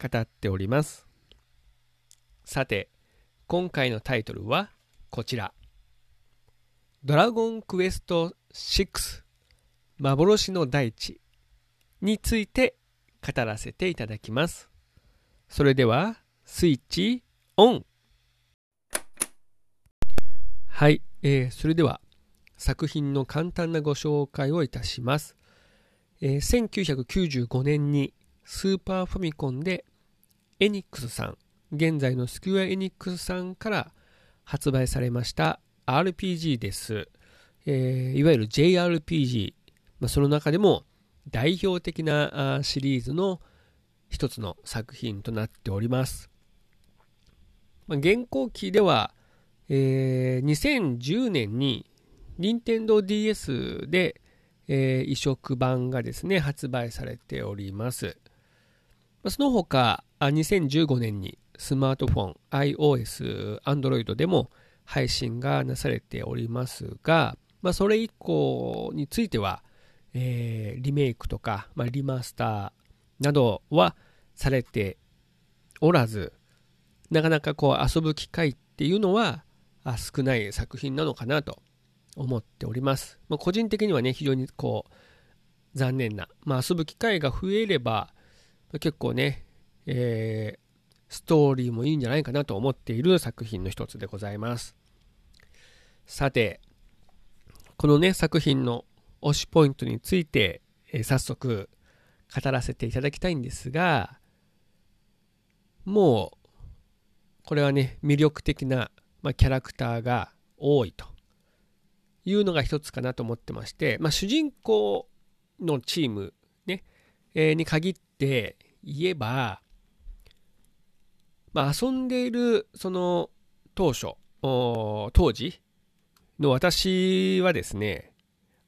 語っておりますさて今回のタイトルはこちらドラゴンクエスト6幻の大地について語らせていただきます。それではスイッチオンはい、えー、それでは作品の簡単なご紹介をいたします。えー、1995年にスーパーファミコンでエニックスさん、現在のスクエアエニックスさんから発売されました RPG です。えー、いわゆる JRPG、まあ、その中でも代表的なシリーズの一つの作品となっております。まあ、現行期では、えー、2010年に任天堂 d s で、えー、移植版がですね、発売されております。その他、2015年にスマートフォン、iOS、Android でも配信がなされておりますが、まあ、それ以降については、えー、リメイクとか、まあ、リマスターなどはされておらず、なかなかこう遊ぶ機会っていうのは少ない作品なのかなと思っております。まあ、個人的にはね、非常にこう残念な、まあ、遊ぶ機会が増えれば、結構ね、えー、ストーリーもいいんじゃないかなと思っている作品の一つでございます。さて、このね、作品の推しポイントについて、えー、早速語らせていただきたいんですが、もう、これはね、魅力的な、まあ、キャラクターが多いというのが一つかなと思ってまして、まあ、主人公のチームね、えー、に限って言えば、まあ、遊んでいるその当初、当時の私はですね、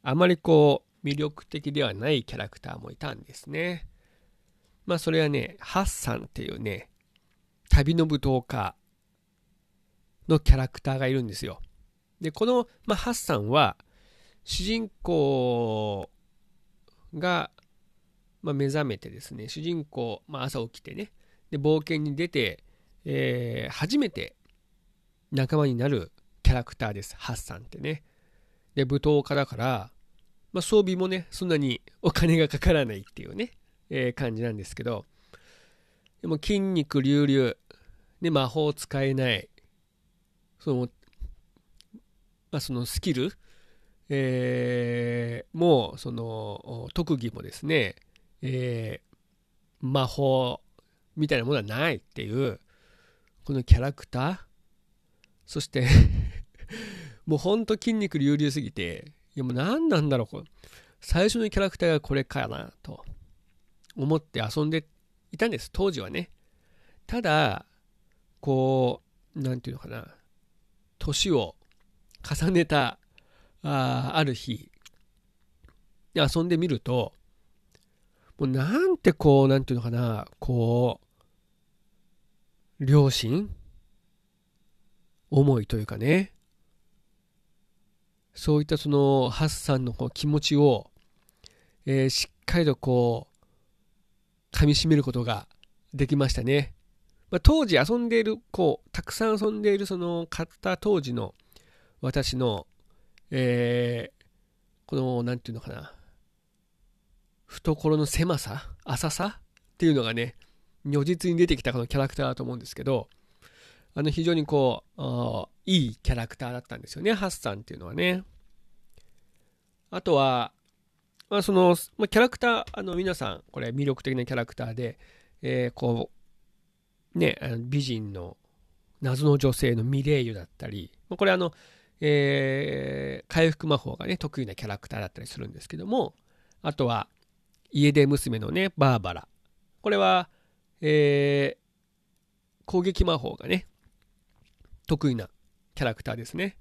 あまりこう魅力的ではないキャラクターもいたんですね。まあそれはね、ハッサンっていうね、旅の舞踏家のキャラクターがいるんですよ。で、この、まあ、ハッサンは、主人公が、まあ、目覚めてですね、主人公、まあ、朝起きてね、で冒険に出て、えー、初めて仲間になるキャラクターです、ハッサンってね。で、舞踏家だから、まあ、装備もね、そんなにお金がかからないっていうね、えー、感じなんですけど、でも筋肉隆々、で、魔法使えない、その、まあ、そのスキル、えー、もう、その、特技もですね、えー、魔法みたいなものはないっていう、このキャラクター、そして もうほんと筋肉隆々すぎて、いやもう何なんだろう、こ最初のキャラクターがこれかなと思って遊んでいたんです、当時はね。ただ、こう、なんていうのかな、年を重ねたあある日、遊んでみると、もうなんてこう、なんていうのかな、こう、両親思いというかね、そういったそのハッサンのこう気持ちを、えー、しっかりとこう噛みしめることができましたね。まあ、当時遊んでいるこうたくさん遊んでいるその買った当時の私の、えー、この何て言うのかな懐の狭さ？浅さ？っていうのがね如実に出てきたこのキャラクターだと思うんですけどあの非常にこういいキャラクターだったんですよね、ハッサンっていうのはね。あとは、まあ、その、まあ、キャラクター、あの皆さん、これ魅力的なキャラクターで、えー、こう、ね、美人の謎の女性のミレイユだったり、これあの、えー、回復魔法がね、得意なキャラクターだったりするんですけども、あとは、家出娘のね、バーバラ。これは、えー攻撃魔法がね、得意なキャラクターですね。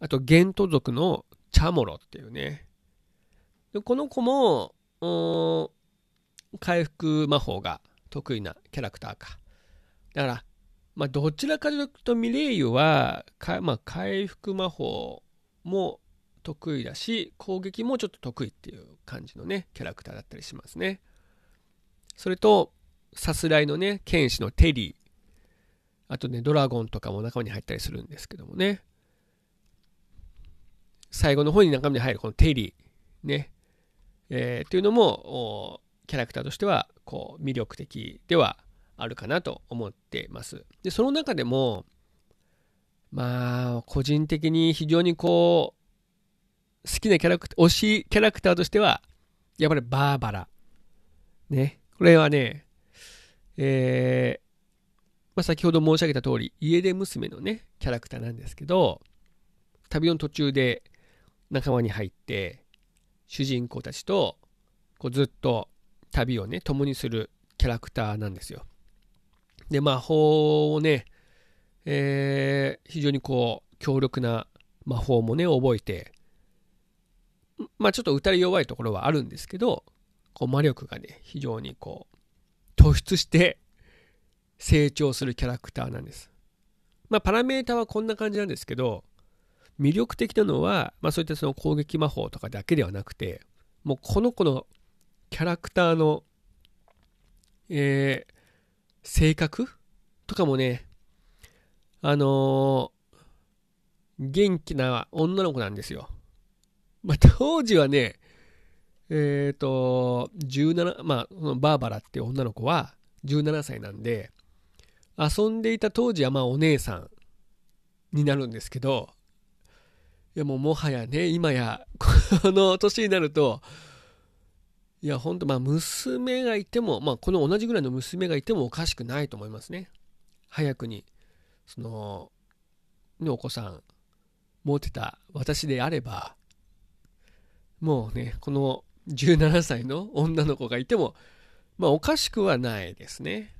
あと、ゲント族のチャモロっていうね。でこの子も、回復魔法が得意なキャラクターか。だから、まあ、どちらかというとミレイユはまあ、回復魔法も得意だし攻撃もちょっと得意っていう感じのねキャラクターだったりしますね。それとさすらいのね剣士のテリー。あとねドラゴンとかも仲間に入ったりするんですけどもね。最後の方に中身に入るこのテリーね、えー、っていうのもキャラクターとしてはこう魅力的ではあるかなと思ってます。で、その中でも、まあ、個人的に非常にこう、好きなキャラクター、推しキャラクターとしては、やっぱりバーバラ。ね。これはね、えー、まあ、先ほど申し上げた通り、家出娘のね、キャラクターなんですけど、旅の途中で仲間に入って、主人公たちと、こうずっと旅をね、共にするキャラクターなんですよ。で、魔法をね、えー、非常にこう、強力な魔法もね、覚えて、まあちょっと打たれ弱いところはあるんですけど、こう魔力がね、非常にこう、突出して成長するキャラクターなんです。まあパラメータはこんな感じなんですけど、魅力的なのは、まあそういったその攻撃魔法とかだけではなくて、もうこの子のキャラクターの、えー、性格とかもね、あのー、元気な女の子なんですよ。まあ、当時はね、えっ、ー、と、17、まあ、そのバーバラって女の子は17歳なんで、遊んでいた当時はまあお姉さんになるんですけど、いやもうもはやね、今や、この年になると、いや、ほんと、まあ、娘がいても、まあ、この同じぐらいの娘がいてもおかしくないと思いますね。早くに、その、ね、お子さん、持ってた私であれば、もうね、この17歳の女の子がいても、まあ、おかしくはないですね。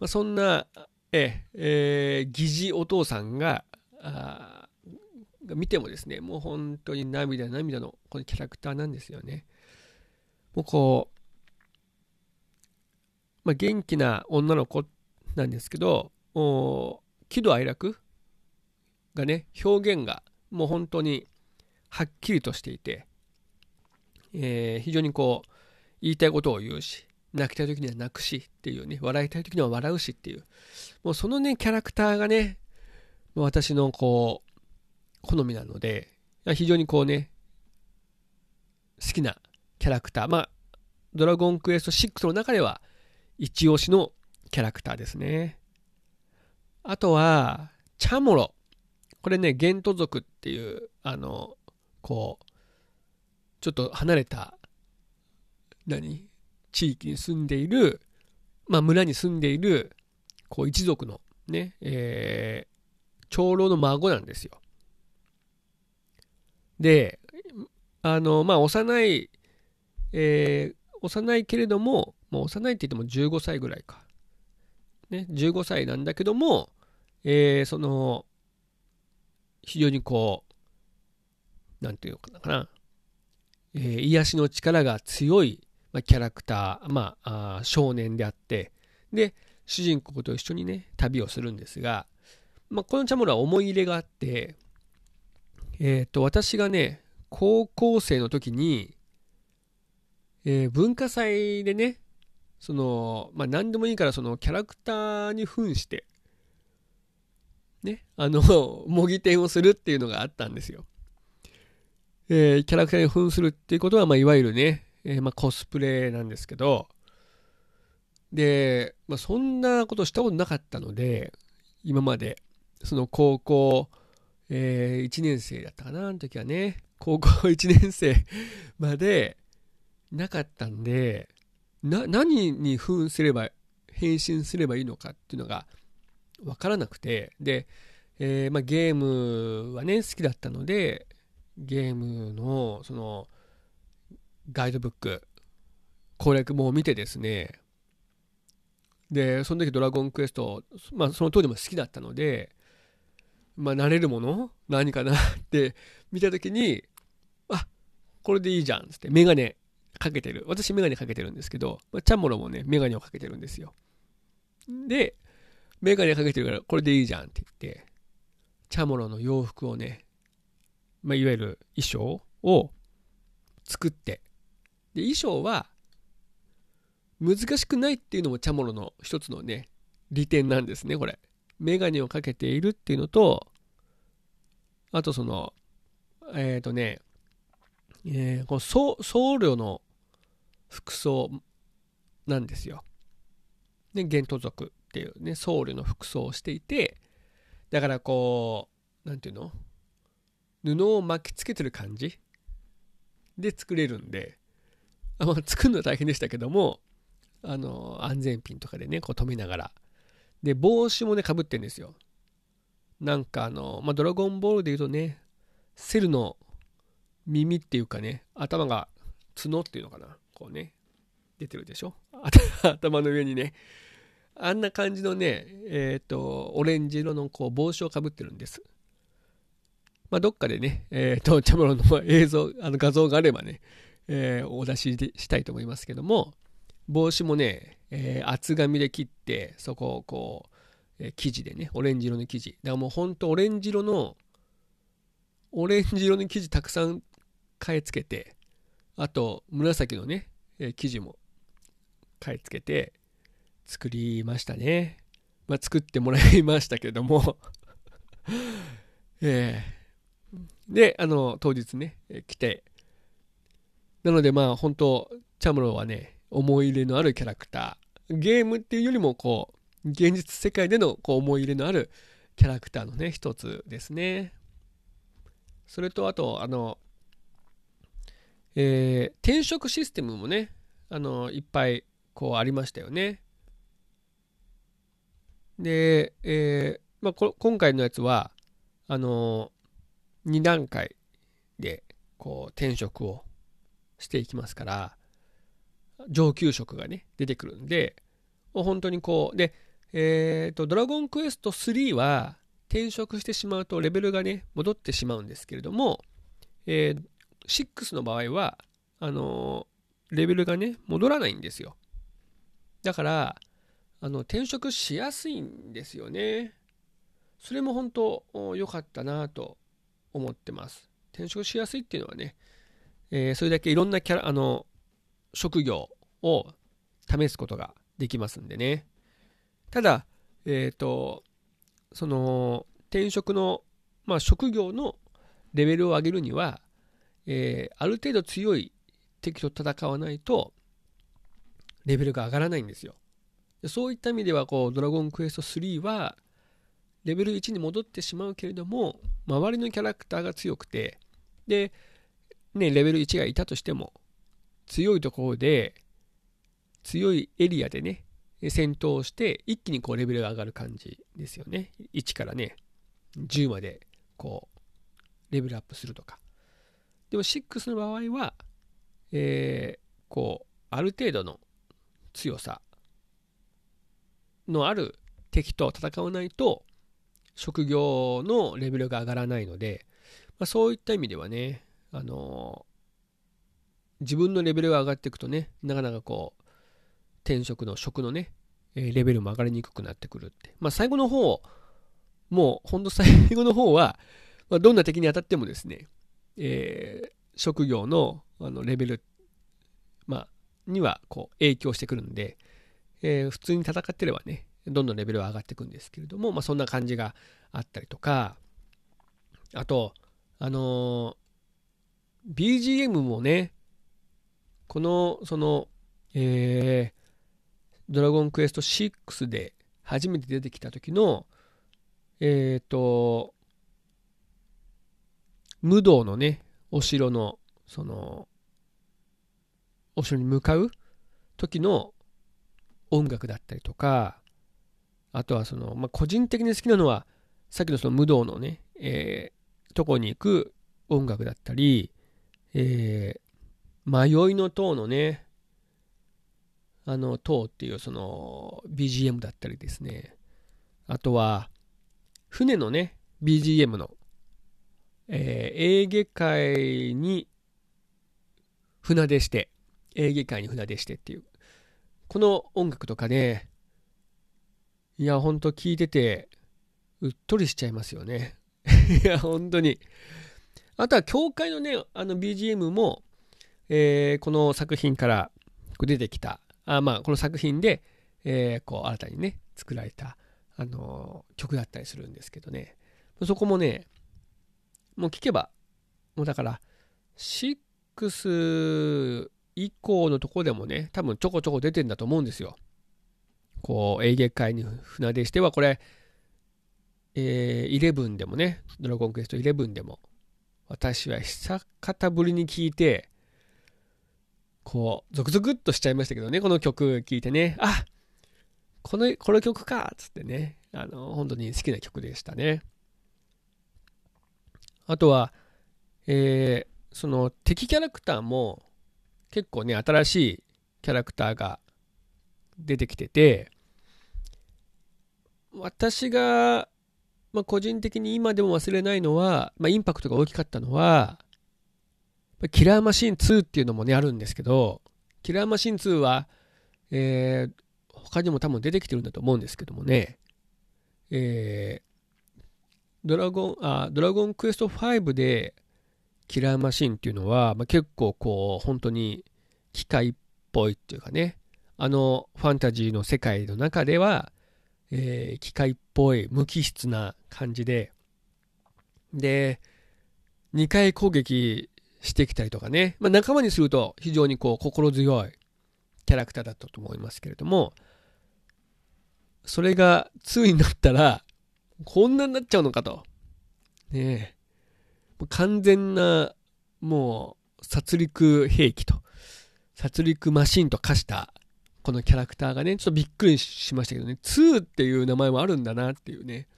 まあ、そんな、え、えー、疑似お父さんが、あ見てもですね、もう本当に涙涙のこのキャラクターなんですよね。もうこう、まあ、元気な女の子なんですけど、喜怒哀楽がね、表現がもう本当にはっきりとしていて、えー、非常にこう、言いたいことを言うし、泣きたい時には泣くしっていうね、笑いたい時には笑うしっていう、もうそのね、キャラクターがね、私のこう、好みなので、非常にこうね、好きなキャラクター。まあ、ドラゴンクエスト6の中では、一押しのキャラクターですね。あとは、チャモロ。これね、ゲント族っていう、あの、こう、ちょっと離れた、何？地域に住んでいる、まあ、村に住んでいる、こう、一族のね、えー、長老の孫なんですよ。で、あの、まあ、幼いえー、幼いけれども、まあ、幼いって言っても15歳ぐらいか。ね、15歳なんだけども、えー、その、非常にこう、なんていうのかな、えー、癒しの力が強い、まあ、キャラクター、まあ、あ少年であって、で、主人公と一緒にね、旅をするんですが、まあ、このチャモラは思い入れがあって、えっ、ー、と、私がね、高校生の時に、えー、文化祭でね、その、まあ、何でもいいから、そのキャラクターに扮して、ね、あの、模擬店をするっていうのがあったんですよ。えー、キャラクターに扮するっていうことは、まあ、いわゆるね、えー、まあ、コスプレなんですけど、で、まあ、そんなことしたことなかったので、今まで、その高校、えー、1年生だったかな、あの時はね、高校 1年生まで、なかったんで、な、何に扮すれば、変身すればいいのかっていうのがわからなくて、で、えー、まあ、ゲームはね、好きだったので、ゲームの、その、ガイドブック、攻略本を見てですね、で、その時ドラゴンクエスト、まあその当時も好きだったので、まあ慣れるもの？何かなって 見た時に、あ、これでいいじゃんつってメガネかけてる。私メガネかけてるんですけど、ま、チャモロもね、メガネをかけてるんですよ。で、メガネかけてるからこれでいいじゃんって言って、チャモロの洋服をね、まあ、いわゆる衣装を作って、で、衣装は難しくないっていうのもチャモロの一つのね、利点なんですね、これ。メガネをかけているっていうのと、あとその、えっ、ー、とね、えー、この僧僧侶の服装なんですよ。で、玄都族っていうね、僧侶の服装をしていて、だからこう、なんていうの？布を巻きつけてる感じで作れるんで、あまあ、作るのは大変でしたけども、あの、安全ピンとかでね、こう止めながら。で、帽子もね、かぶってんですよ。なんかあの、まあ、ドラゴンボールで言うとね、セルの耳っていうかね、頭が角っていうのかな、こうね、出てるでしょ 頭の上にね。あんな感じのね、えっ、ー、と、オレンジ色のこう帽子をかぶってるんです。まあ、どっかでね、えっ、ー、と、チャムロンの映像、あの画像があればね、えー、お出ししたいと思いますけども、帽子もね、えー、厚紙で切って、そこをこう、えー、生地でね、オレンジ色の生地。だからもうほんとオレンジ色の、オレンジ色の生地たくさん買い付けて、あと紫のね、えー、生地も買い付けて作りましたね。まあ、作ってもらいましたけども えー、で、あの、当日ね、来て、なのでまあ本当チャムロはね、思い入れのあるキャラクター。ゲームっていうよりもこう、現実世界でのこう思い入れのあるキャラクターのね、一つですね。それとあと、あの、えー、転職システムもね、あの、いっぱいこうありましたよね。で、えー、まあ、今回のやつは、あの、2段階で、こう、転職をしていきますから、上級職がね、出てくるんで、もう本当にこう、で、えっ、と、ドラゴンクエスト3は、転職してしまうとレベルがね、戻ってしまうんですけれども、えー、6の場合は、あの、レベルがね、戻らないんですよ。だから、あの、転職しやすいんですよね。それも本当良かったなと思ってます。転職しやすいっていうのはね、えー、それだけいろんなキャラ、あの、職業を試すことができますんでね。ただ、えっ、ー、と、その、転職の、まあ、職業のレベルを上げるには、えー、ある程度強い敵と戦わないと、レベルが上がらないんですよ。そういった意味では、こう、ドラゴンクエスト3は、レベル1に戻ってしまうけれども、周りのキャラクターが強くて、で、ね、レベル1がいたとしても、強いところで、強いエリアでね、戦闘して、一気にこうレベルが上がる感じですよね。1からね、10まで、こう、レベルアップするとか。でも6の場合は、えー、こう、ある程度の強さのある敵と戦わないと、職業のレベルが上がらないので、まあ、そういった意味ではね、あの、自分のレベルが上がっていくとね、なかなかこう、転職の職のね、レベルも上がりにくくなってくるって。まあ、最後の方、もう、ほんと最後の方は、まあ、どんな敵に当たってもですね、えー、職業のあのレベル、まあ、にはこう影響してくるんで、えー、普通に戦ってればね、どんどんレベルは上がっていくんですけれども、まあ、そんな感じがあったりとか、あと、あのー、BGM もね、この、その、えー、ドラゴンクエスト6で初めて出てきた時の、えっ、ー、と、無道のね、お城の、その、お城に向かう時の音楽だったりとか、あとはその、まあ、個人的に好きなのは、さっきのその無道のね、えー、とこに行く音楽だったり、えー、迷いの塔のね、あの、塔っていうその BGM だったりですね。あとは、船のね、BGM の、えー、エーゲ海に船出して、エーゲ海に船出してっていう、この音楽とかね、いや、ほんと聞いてて、うっとりしちゃいますよね。いや、本当に。あとは、教会のね、あの BGM も、えー、この作品から出てきた、あまあ、この作品で、えー、こう、新たにね、作られた、あのー、曲だったりするんですけどね。そこもね、もう聞けば、もうだから、6以降のとこでもね、多分ちょこちょこ出てんだと思うんですよ。こう、エーゲ海に船出しては、これ、えー、11でもね、ドラゴンクエスト11でも、私は久方ぶりに聞いて、こう、ゾクゾクっとしちゃいましたけどね、この曲聴いてね、あこの、この曲かっつってね、あの、本当に好きな曲でしたね。あとは、えー、その敵キャラクターも結構ね、新しいキャラクターが出てきてて、私がまあ、個人的に今でも忘れないのは、まあ、インパクトが大きかったのは、キラーマシン2っていうのもね、あるんですけど、キラーマシン2は、えー、他にも多分出てきてるんだと思うんですけどもね、えー、ドラゴン、あ、ドラゴンクエスト5で、キラーマシンっていうのは、まあ、結構こう、本当に機械っぽいっていうかね、あのファンタジーの世界の中では、えー、機械っぽい無機質な感じで、で、2回攻撃してきたりとかね、まあ、仲間にすると非常にこう心強いキャラクターだったと思いますけれども、それが2になったら、こんなになっちゃうのかと。ねえ。完全な、もう、殺戮兵器と、殺戮マシンと化したこのキャラクターがね、ちょっとびっくりしましたけどね、2っていう名前もあるんだなっていうね。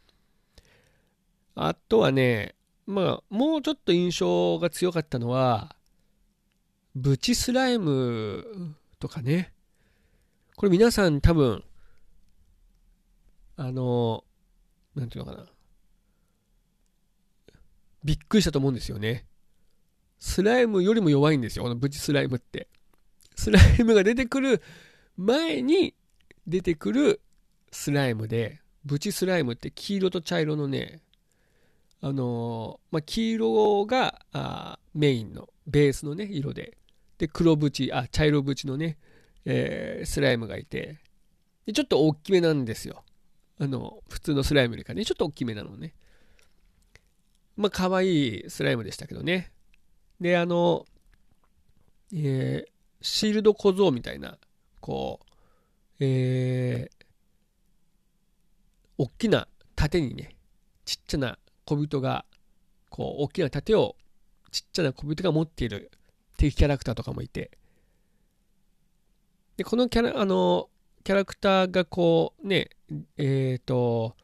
あとはね、まあ、もうちょっと印象が強かったのは、ブチスライムとかね。これ皆さん多分、あの、なんていうのかな。びっくりしたと思うんですよね。スライムよりも弱いんですよ、このブチスライムって。スライムが出てくる前に出てくるスライムで、ブチスライムって黄色と茶色のね、あのー、まあ、黄色があメインのベースのね、色で、で、黒縁、あ、茶色縁のね、えー、スライムがいて、で、ちょっと大きめなんですよ。あの、普通のスライムよりかね、ちょっと大きめなのね。まあ、可愛いスライムでしたけどね。で、あの、えー、シールド小僧みたいな、こう、えー、大きな盾にね、ちっちゃな小人が、こう、大きな盾をちっちゃな小人が持っている敵キャラクターとかもいて、で、このキャラ、あの、キャラクターがこう、ね、えっ、ー、と、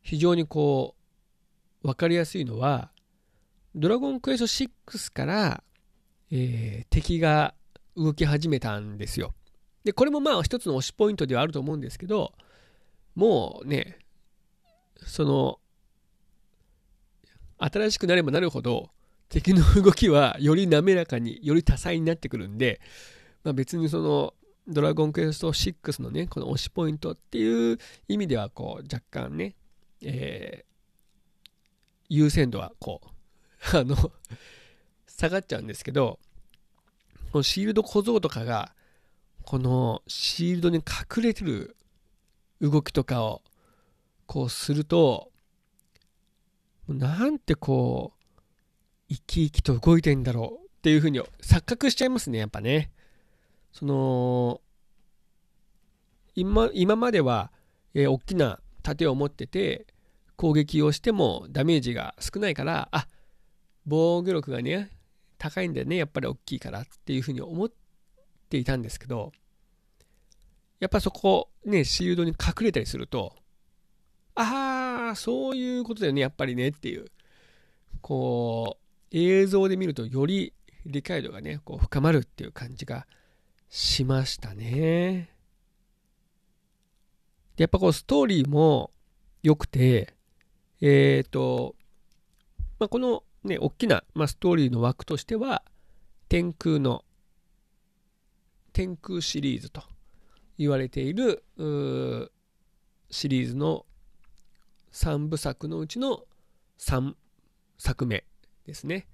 非常にこう、わかりやすいのは、ドラゴンクエスト6から、えー、敵が動き始めたんですよ。で、これもまあ一つの推しポイントではあると思うんですけど、もうね、その、新しくなればなるほど、敵の動きはより滑らかに、より多彩になってくるんで、まあ、別にその、ドラゴンクエスト6のね、この推しポイントっていう意味では、こう、若干ね、えー、優先度はこう、あの、下がっちゃうんですけど、このシールド小僧とかが、このシールドに隠れてる動きとかをこうするとなんてこう生き生きと動いてんだろうっていうふうに錯覚しちゃいますねやっぱね。その今今までは、えー、大きな盾を持ってて攻撃をしてもダメージが少ないからあ防御力がね高いんだよねやっぱり大きいからっていうふうに思ってていたんですけど、やっぱそこ、ね、シールドに隠れたりすると、ああ、そういうことだよね、やっぱりねっていう、こう、映像で見るとより理解度がね、こう深まるっていう感じがしましたね。やっぱこうストーリーも良くて、えっ、ー、と、まあ、このね、大きな、まあ、ストーリーの枠としては、天空の、天空シリーズと言われているシリーズの3部作のうちの3作目ですね。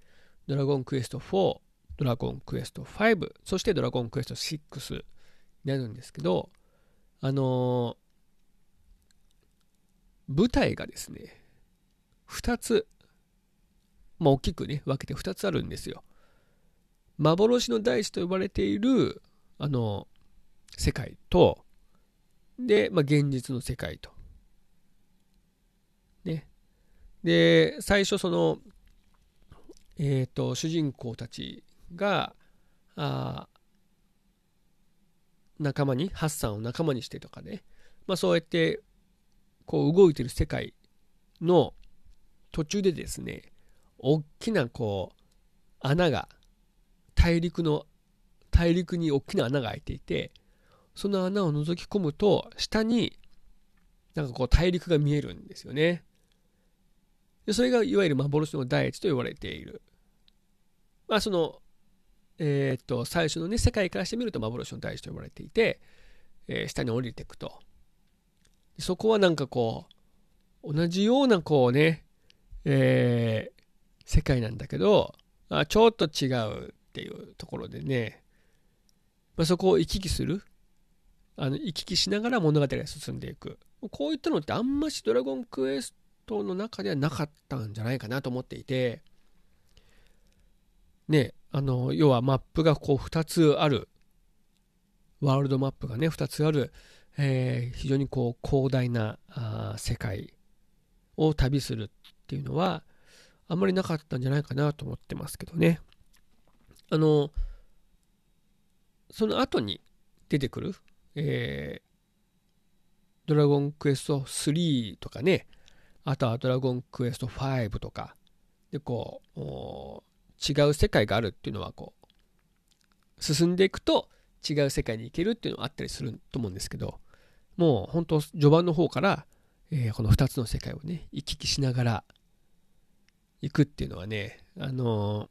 ドラゴンクエスト4、ドラゴンクエスト5、そしてドラゴンクエスト6になるんですけど、あのー、舞台がですね、2つ、まあ、大きくね、分けて2つあるんですよ。幻の大地と呼ばれている、あの、世界と、で、まあ、現実の世界と。ね。で、最初その、えっ、ー、と、主人公たちが、あ仲間に、ハッサンを仲間にしてとかね、まあそうやって、こう動いてる世界の途中でですね、大きなこう、穴が、大陸の、大陸に大きな穴が開いていて、その穴を覗き込むと、下に、なんかこう大陸が見えるんですよね。でそれがいわゆる幻の大地と言われている。まあその、えー、っと、最初のね、世界からしてみると幻の大地と呼ばれていて、えー、下に降りていくと。そこはなんかこう、同じようなこうね、えー、世界なんだけど、あちょっと違うっていうところでね、まあ、そこを行き来する。あの行き来しながら物語が進んでいく。こういったのってあんましドラゴンクエストの中ではなかったんじゃないかなと思っていて。ねあの要はマップがこう2つある。ワールドマップがね2つある、えー、非常にこう広大なあ世界を旅するっていうのはあんまりなかったんじゃないかなと思ってますけどね。あのその後に出てくるえー、ドラゴンクエスト3とかね、あとはドラゴンクエスト5とか、で、こう、違う世界があるっていうのは、こう、進んでいくと違う世界に行けるっていうのはあったりすると思うんですけど、もう本当序盤の方から、えー、この2つの世界をね、行き来しながら行くっていうのはね、あの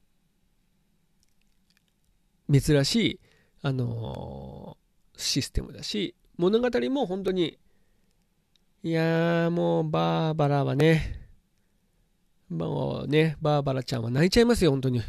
ー、珍しい、あのシステムだし、物語も本当に、いやーもうバーバラはね、もうね、バーバラちゃんは泣いちゃいますよ、本当に。